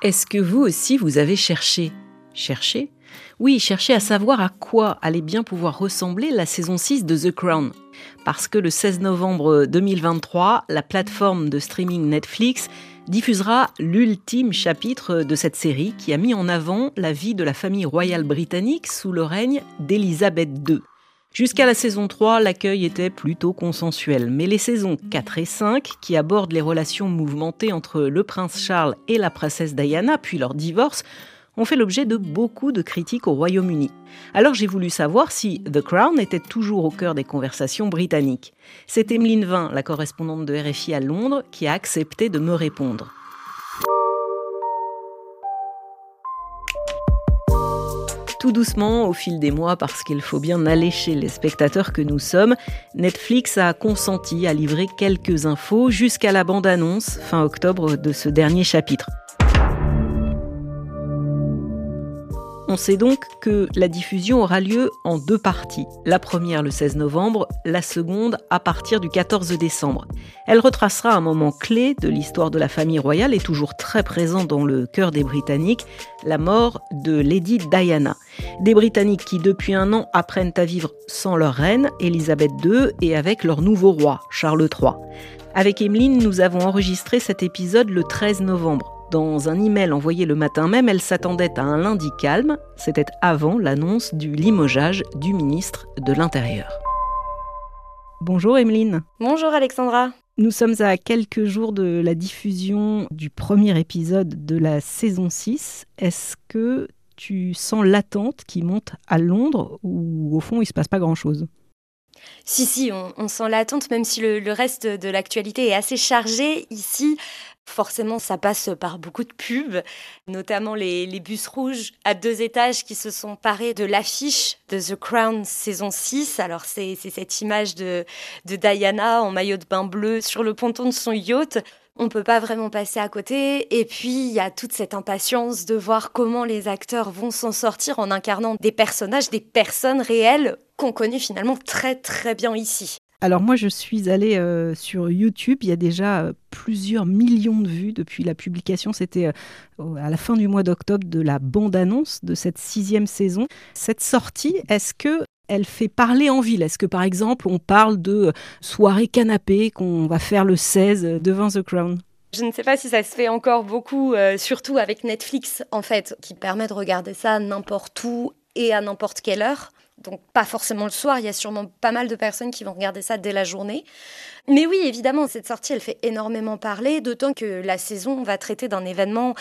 Est-ce que vous aussi vous avez cherché? Cherché? Oui, cherché à savoir à quoi allait bien pouvoir ressembler la saison 6 de The Crown. Parce que le 16 novembre 2023, la plateforme de streaming Netflix diffusera l'ultime chapitre de cette série qui a mis en avant la vie de la famille royale britannique sous le règne d'Élisabeth II. Jusqu'à la saison 3, l'accueil était plutôt consensuel, mais les saisons 4 et 5, qui abordent les relations mouvementées entre le prince Charles et la princesse Diana, puis leur divorce, ont fait l'objet de beaucoup de critiques au Royaume-Uni. Alors j'ai voulu savoir si The Crown était toujours au cœur des conversations britanniques. C'est Emeline Vin, la correspondante de RFI à Londres, qui a accepté de me répondre. Tout doucement, au fil des mois, parce qu'il faut bien allécher les spectateurs que nous sommes, Netflix a consenti à livrer quelques infos jusqu'à la bande-annonce fin octobre de ce dernier chapitre. On sait donc que la diffusion aura lieu en deux parties. La première le 16 novembre, la seconde à partir du 14 décembre. Elle retracera un moment clé de l'histoire de la famille royale et toujours très présent dans le cœur des Britanniques, la mort de Lady Diana. Des Britanniques qui depuis un an apprennent à vivre sans leur reine, Elisabeth II, et avec leur nouveau roi, Charles III. Avec Emeline, nous avons enregistré cet épisode le 13 novembre. Dans un email envoyé le matin même, elle s'attendait à un lundi calme. C'était avant l'annonce du limogeage du ministre de l'Intérieur. Bonjour Emeline. Bonjour Alexandra. Nous sommes à quelques jours de la diffusion du premier épisode de la saison 6. Est-ce que tu sens l'attente qui monte à Londres ou au fond il ne se passe pas grand-chose? Si, si, on, sent l'attente, même si le, le reste de l'actualité est assez chargé. Ici, Forcément, ça passe par beaucoup de pubs, notamment les, bus rouges à deux étages qui se sont parés de l'affiche de The Crown saison 6. Alors, c'est cette image de, Diana en maillot de bain bleu sur le ponton de son yacht on peut pas vraiment passer à côté. Et puis, il y a toute cette impatience de voir comment les acteurs vont s'en sortir en incarnant des personnages, des personnes réelles qu'on connaît finalement très très bien ici. Alors moi, je suis allée euh, sur YouTube. Il y a déjà euh, plusieurs millions de vues depuis la publication. C'était euh, à la fin du mois d'octobre de la bande-annonce de cette sixième saison. Cette sortie, est-ce que elle fait parler en ville? Est-ce que par exemple, on parle de soirée canapé qu'on va faire le 16 devant The Crown? Je ne sais pas si ça se fait encore beaucoup, surtout avec Netflix, en fait, qui permet de regarder ça n'importe où et à n'importe quelle heure donc pas forcément le soir, il y a sûrement pas mal de personnes qui vont regarder ça dès la journée. Mais oui, évidemment, cette sortie, elle fait énormément parler, d'autant que la saison va traiter d'un événement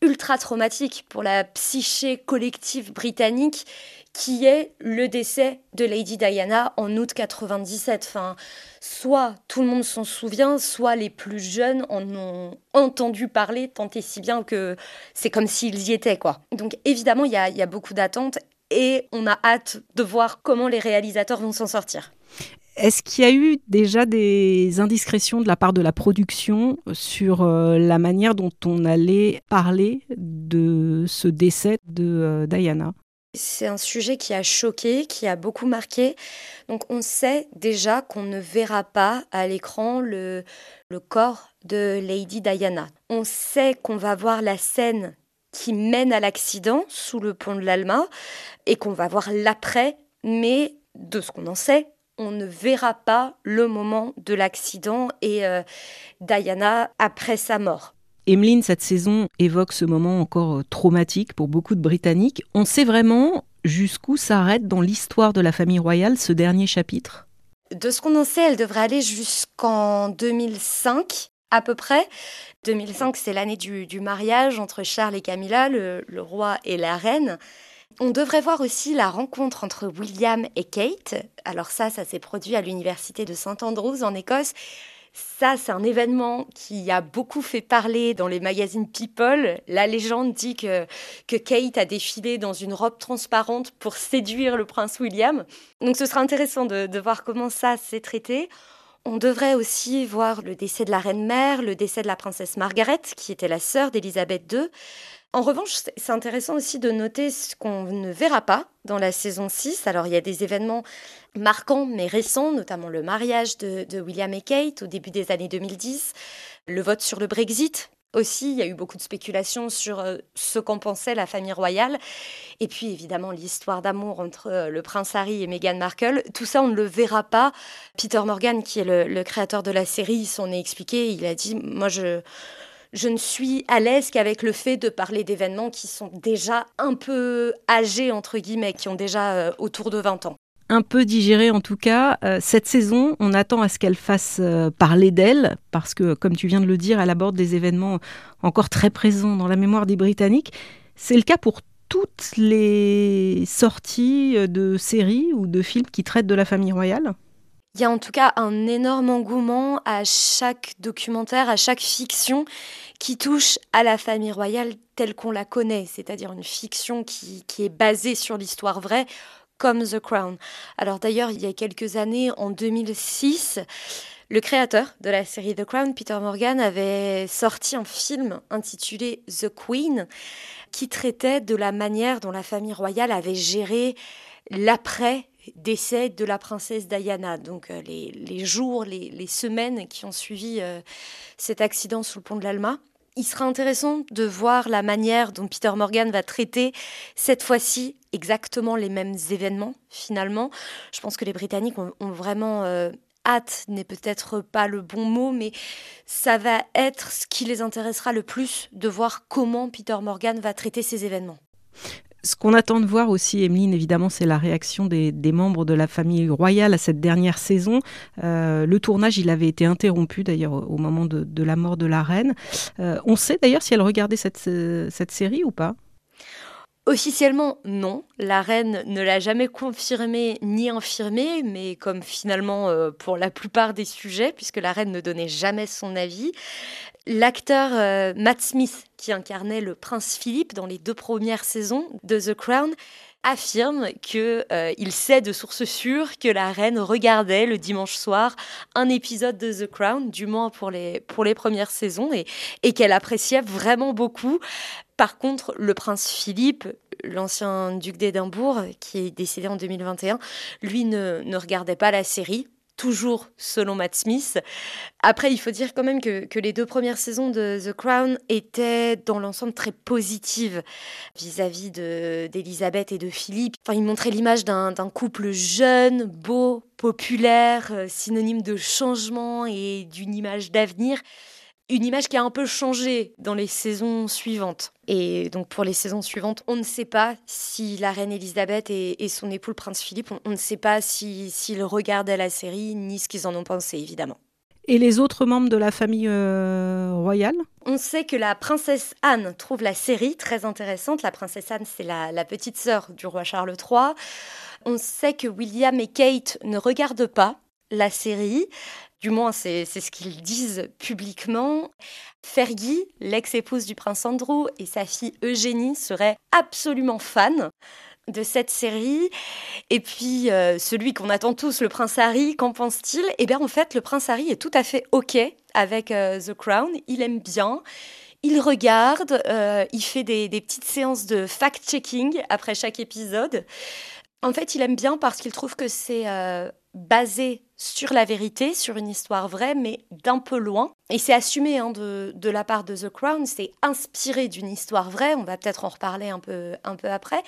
ultra traumatique pour la psyché collective britannique, qui est le décès de Lady Diana en août 97. Enfin, soit tout le monde s'en souvient, soit les plus jeunes en ont entendu parler tant et si bien que c'est comme s'ils y étaient, quoi. Donc évidemment, il y a, y a beaucoup d'attentes et on a hâte de voir comment les réalisateurs vont s'en sortir. Est-ce qu'il y a eu déjà des indiscrétions de la part de la production sur euh, la manière dont on allait parler de ce décès de euh, Diana? C'est un sujet qui a choqué, qui a beaucoup marqué. Donc on sait déjà qu'on ne verra pas à l'écran le, le corps de Lady Diana. On sait qu'on va voir la scène qui mène à l'accident sous le pont de l'Alma et qu'on va voir l'après, mais de ce qu'on en sait, on ne verra pas le moment de l'accident et euh, Diana après sa mort. Emeline, cette saison évoque ce moment encore euh, traumatique pour beaucoup de Britanniques. On sait vraiment jusqu'où s'arrête dans l'histoire de la famille royale ce dernier chapitre? De ce qu'on en sait, elle devrait aller jusqu'en 2005 à peu près. 2005, c'est l'année du, mariage entre Charles et Camilla, le, roi et la reine. On devrait voir aussi la rencontre entre William et Kate. Alors ça, ça s'est produit à l'université de St Andrews en Écosse. Ça, c'est un événement qui a beaucoup fait parler dans les magazines People. La légende dit que, que Kate a défilé dans une robe transparente pour séduire le prince William. Donc ce sera intéressant de, de voir comment ça s'est traité. On devrait aussi voir le décès de la reine-mère, le décès de la princesse Margaret, qui était la sœur d'Élisabeth II. En revanche, c'est intéressant aussi de noter ce qu'on ne verra pas dans la saison 6. Alors, il y a des événements marquants mais récents, notamment le mariage de, William et Kate au début des années 2010. Le vote sur le Brexit, aussi, il y a eu beaucoup de spéculations sur euh, ce qu'en pensait la famille royale. Et puis, évidemment, l'histoire d'amour entre euh, le prince Harry et Meghan Markle. Tout ça, on ne le verra pas. Peter Morgan, qui est le, créateur de la série, s'en est expliqué. Il a dit, moi, je... Ne suis à l'aise qu'avec le fait de parler d'événements qui sont déjà un peu âgés, entre guillemets, qui ont déjà euh, autour de 20 ans un peu digérée en tout cas. Euh, cette saison, on attend à ce qu'elle fasse euh, parler d'elle, parce que, comme tu viens de le dire, elle aborde des événements encore très présents dans la mémoire des Britanniques. C'est le cas pour toutes les sorties euh, de séries ou de films qui traitent de la famille royale il y a en tout cas un énorme engouement à chaque documentaire, à chaque fiction qui touche à la famille royale telle qu'on la connaît, c'est-à-dire une fiction qui est basée sur l'histoire vraie, comme The Crown. Alors d'ailleurs, il y a quelques années, en 2006, le créateur de la série The Crown, Peter Morgan, avait sorti un film intitulé The Queen, qui traitait de la manière dont la famille royale avait géré l'après décès de la princesse Diana, donc euh, les, jours, les, semaines qui ont suivi euh, cet accident sous le pont de l'Alma il sera intéressant de voir la manière dont Peter Morgan va traiter cette fois-ci exactement les mêmes événements finalement. Je pense que les Britanniques ont, vraiment euh, hâte, n'est peut-être pas le bon mot, mais ça va être ce qui les intéressera le plus de voir comment Peter Morgan va traiter ces événements. Ce qu'on attend de voir aussi, Emeline, évidemment, c'est la réaction des, membres de la famille royale à cette dernière saison. Euh, le tournage, il avait été interrompu d'ailleurs au moment de, la mort de la reine. Euh, on sait d'ailleurs si elle regardait cette, cette série ou pas Officiellement, non. La reine ne l'a jamais confirmé ni infirmé, mais comme finalement euh, pour la plupart des sujets, puisque la reine ne donnait jamais son avis, l'acteur euh, Matt Smith, qui incarnait le prince Philippe dans les deux premières saisons de The Crown, affirme qu'il euh, sait de sources sûres que la reine regardait le dimanche soir un épisode de The Crown, du moins pour les, pour les premières saisons, et, et qu'elle appréciait vraiment beaucoup. Par contre, le prince Philippe, l'ancien duc d'Édimbourg, qui est décédé en 2021, lui ne, ne regardait pas la série toujours selon Matt Smith. Après, il faut dire quand même que, que les deux premières saisons de The Crown étaient dans l'ensemble très positives vis-à-vis d'Elisabeth et de Philippe. Enfin, ils montraient l'image d'un couple jeune, beau, populaire, euh, synonyme de changement et d'une image d'avenir une image qui a un peu changé dans les saisons suivantes. Et donc pour les saisons suivantes, on ne sait pas si la reine Elisabeth et, son époux le prince Philippe, on, ne sait pas s'ils si, regardaient la série ni ce qu'ils en ont pensé évidemment. Et les autres membres de la famille euh, royale? On sait que la princesse Anne trouve la série très intéressante. La princesse Anne, c'est la, la petite sœur du roi Charles III. On sait que William et Kate ne regardent pas la série. Du moins, c'est ce qu'ils disent publiquement. Fergie, l'ex-épouse du prince Andrew, et sa fille Eugénie seraient absolument fans de cette série. Et puis, euh, celui qu'on attend tous, le prince Harry, qu'en pense-t-il? Eh bien, en fait, le prince Harry est tout à fait OK avec euh, The Crown. Il aime bien. Il regarde, euh, il fait des, des, petites séances de fact-checking après chaque épisode. En fait, il aime bien parce qu'il trouve que c'est basé sur la vérité, sur une histoire vraie, mais d'un peu loin. Et c'est assumé hein, de, de, la part de The Crown, c'est inspiré d'une histoire vraie, on va peut-être en reparler un peu, un peu après.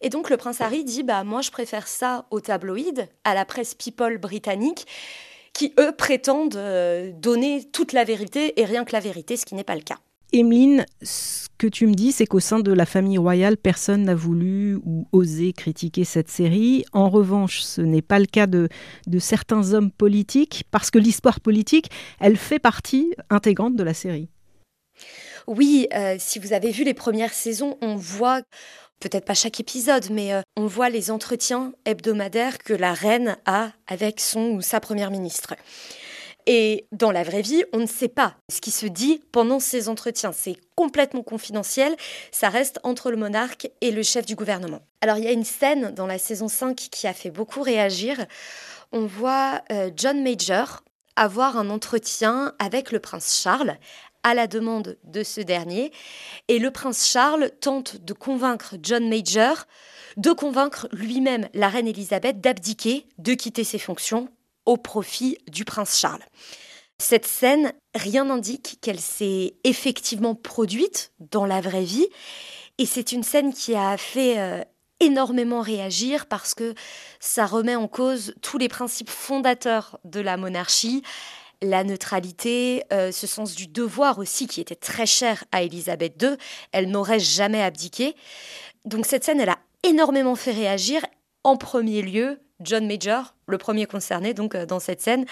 Et donc le prince Harry dit, bah moi je préfère ça au tabloïd, à la presse people britannique, qui eux prétendent euh, donner toute la vérité et rien que la vérité, ce qui n'est pas le cas. Emeline, ce que tu me dis, c'est qu'au sein de la famille royale, personne n'a voulu ou osé critiquer cette série. En revanche, ce n'est pas le cas de, certains hommes politiques, parce que l'histoire politique, elle fait partie intégrante de la série. Oui, euh, si vous avez vu les premières saisons, on voit, peut-être pas chaque épisode, mais euh, on voit les entretiens hebdomadaires que la reine a avec son ou sa première ministre. Et dans la vraie vie, on ne sait pas ce qui se dit pendant ces entretiens. C'est complètement confidentiel. Ça reste entre le monarque et le chef du gouvernement. Alors, il y a une scène dans la saison 5 qui a fait beaucoup réagir. On voit euh, John Major avoir un entretien avec le prince Charles à la demande de ce dernier. Et le prince Charles tente de convaincre John Major de convaincre lui-même la reine Elisabeth d'abdiquer, de quitter ses fonctions au profit du prince Charles. Cette scène, rien n'indique qu'elle s'est effectivement produite dans la vraie vie. Et c'est une scène qui a fait euh, énormément réagir parce que ça remet en cause tous les principes fondateurs de la monarchie, la neutralité, euh, ce sens du devoir aussi qui était très cher à Élisabeth II. Elle n'aurait jamais abdiqué. Donc cette scène, elle a énormément fait réagir. En premier lieu, John Major, le premier concerné donc euh, dans cette scène,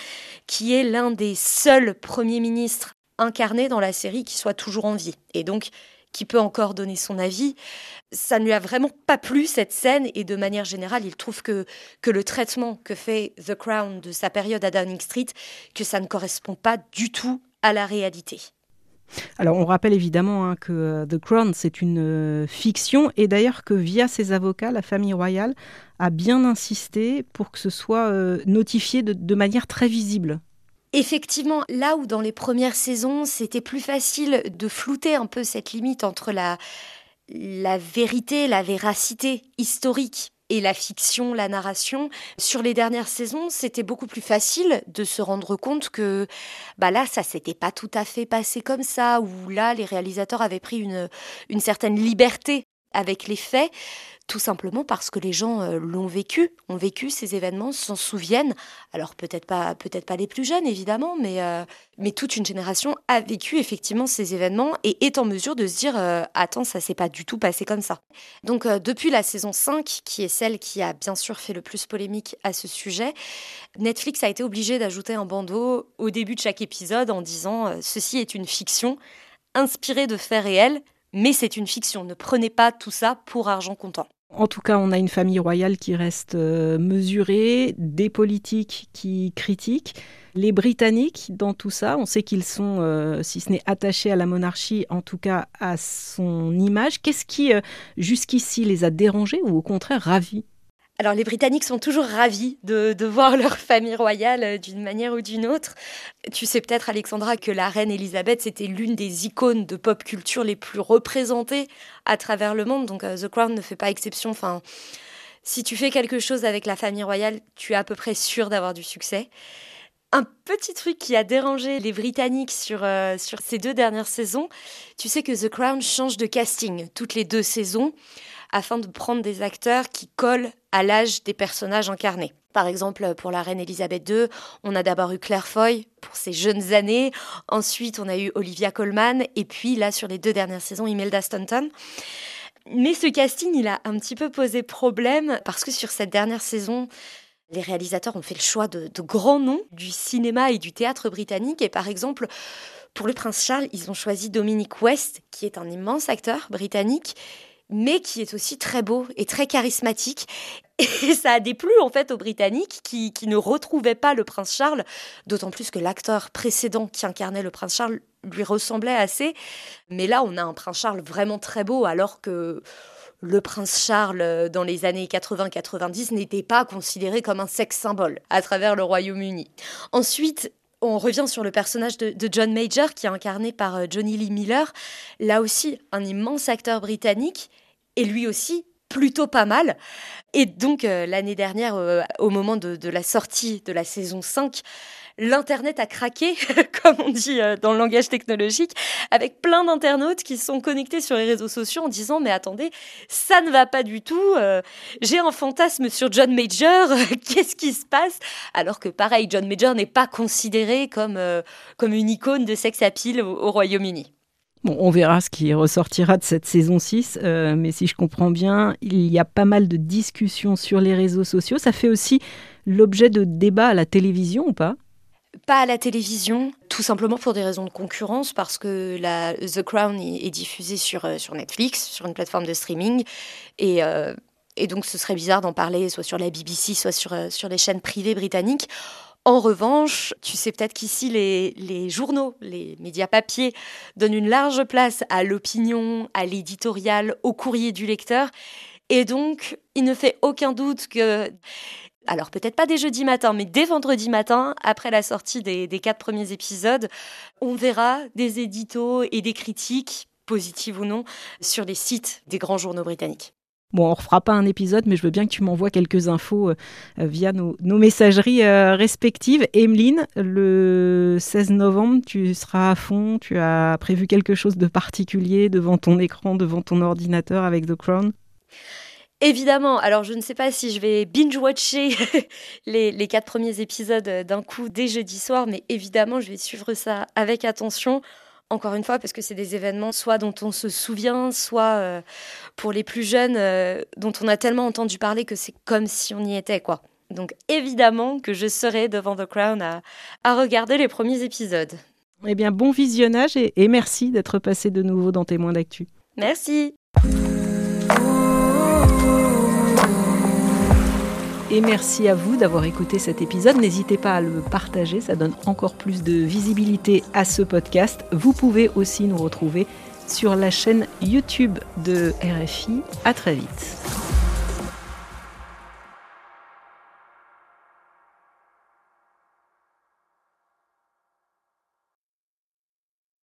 qui est l'un des seuls premiers ministres incarnés dans la série qui soit toujours en vie. Et donc qui peut encore donner son avis. Ça ne lui a vraiment pas plu cette scène et de manière générale, il trouve que, que le traitement que fait The Crown de sa période à Downing Street, que ça ne correspond pas du tout à la réalité. Alors on rappelle évidemment hein, que euh, The Crown c'est une euh, fiction et d'ailleurs que via ses avocats, la famille royale a bien insisté pour que ce soit euh, notifié de manière très visible. Effectivement, là où dans les premières saisons, c'était plus facile de flouter un peu cette limite entre la, la vérité, la véracité historique et la fiction, la narration. Sur les dernières saisons, c'était beaucoup plus facile de se rendre compte que bah là, ça s'était pas tout à fait passé comme ça, ou là, les réalisateurs avaient pris une, une certaine liberté avec les faits tout simplement parce que les gens euh, l'ont vécu, ont vécu ces événements, s'en souviennent. Alors peut-être pas, peut-être pas les plus jeunes évidemment, mais euh, mais toute une génération a vécu effectivement ces événements et est en mesure de se dire euh, attends ça s'est pas du tout passé comme ça. Donc depuis la saison 5, qui est celle qui a bien sûr fait le plus polémique à ce sujet, Netflix a été obligé d'ajouter un bandeau au début de chaque épisode en disant ceci est une fiction inspirée de faits réels mais c'est une fiction. Ne prenez pas tout ça pour argent comptant. En tout cas, on a une famille royale qui reste euh, mesurée, des politiques qui critiquent. Les Britanniques, dans tout ça, on sait qu'ils sont, euh, si ce n'est attachés à la monarchie, en tout cas à son image. Qu'est-ce qui, euh, jusqu'ici, les a dérangés ou au contraire ravis? Alors les Britanniques sont toujours ravis de, voir leur famille royale euh, d'une manière ou d'une autre. Tu sais peut-être Alexandra que la reine Elisabeth c'était l'une des icônes de pop culture les plus représentées à travers le monde, donc euh, The Crown ne fait pas exception. Enfin, si tu fais quelque chose avec la famille royale, tu es à peu près sûr d'avoir du succès. Un petit truc qui a dérangé les Britanniques sur, euh, sur ces deux dernières saisons, tu sais que The Crown change de casting toutes les deux saisons afin de prendre des acteurs qui collent à l'âge des personnages incarnés. Par exemple, pour la reine Elisabeth II, on a d'abord eu Claire Foy pour ses jeunes années, ensuite on a eu Olivia Colman, et puis là sur les deux dernières saisons, Imelda Staunton. Mais ce casting, il a un petit peu posé problème parce que sur cette dernière saison, les réalisateurs ont fait le choix de, de grands noms du cinéma et du théâtre britannique. Et par exemple, pour le prince Charles, ils ont choisi Dominic West, qui est un immense acteur britannique mais qui est aussi très beau et très charismatique. Et ça a déplu en fait aux Britanniques qui, qui ne retrouvaient pas le prince Charles, d'autant plus que l'acteur précédent qui incarnait le prince Charles lui ressemblait assez. Mais là, on a un prince Charles vraiment très beau, alors que le prince Charles dans les années 80-90 n'était pas considéré comme un sexe symbole à travers le Royaume-Uni. Ensuite, on revient sur le personnage de, John Major, qui est incarné par euh, Johnny Lee Miller. Là aussi, un immense acteur britannique, et lui aussi plutôt pas mal. Et donc, euh, l'année dernière, euh, au moment de, de, la sortie de la saison 5, l'Internet a craqué, comme on dit euh, dans le langage technologique, avec plein d'internautes qui sont connectés sur les réseaux sociaux en disant mais attendez, ça ne va pas du tout, euh, j'ai un fantasme sur John Major, qu'est-ce qui se passe? Alors que pareil, John Major n'est pas considéré comme, euh, comme une icône de sex appeal au, au Royaume-Uni. Bon, on verra ce qui ressortira de cette saison 6, mais si je comprends bien, il y a pas mal de discussions sur les réseaux sociaux. Ça fait aussi l'objet de débats à la télévision ou pas? Pas à la télévision, tout simplement pour des raisons de concurrence, parce que la, The Crown est, diffusée sur, euh, sur Netflix, sur une plateforme de streaming, et, euh, et donc ce serait bizarre d'en parler soit sur la BBC, soit sur, euh, sur les chaînes privées britanniques. En revanche, tu sais peut-être qu'ici, les, les, journaux, les médias papiers donnent une large place à l'opinion, à l'éditorial, au courrier du lecteur. Et donc, il ne fait aucun doute que alors peut-être pas dès jeudi matin, mais dès vendredi matin, après la sortie des, quatre premiers épisodes, on verra des éditos et des critiques, positives ou non, sur les sites des grands journaux britanniques. Bon, on refera pas un épisode, mais je veux bien que tu m'envoies quelques infos via nos, messageries respectives. Emeline, le 16 novembre, tu seras à fond. Tu as prévu quelque chose de particulier devant ton écran, devant ton ordinateur avec The Crown? Évidemment, alors je ne sais pas si je vais binge-watcher les, quatre premiers épisodes euh, d'un coup dès jeudi soir, mais évidemment, je vais suivre ça avec attention. Encore une fois, parce que c'est des événements soit dont on se souvient, soit euh, pour les plus jeunes, euh, dont on a tellement entendu parler que c'est comme si on y était, quoi. Donc évidemment que je serai devant The Crown à, regarder les premiers épisodes. Eh bien, bon visionnage et, et merci d'être passé de nouveau dans Témoins d'actu. Merci. Et merci à vous d'avoir écouté cet épisode. N'hésitez pas à le partager, ça donne encore plus de visibilité à ce podcast. Vous pouvez aussi nous retrouver sur la chaîne YouTube de RFI. À très vite.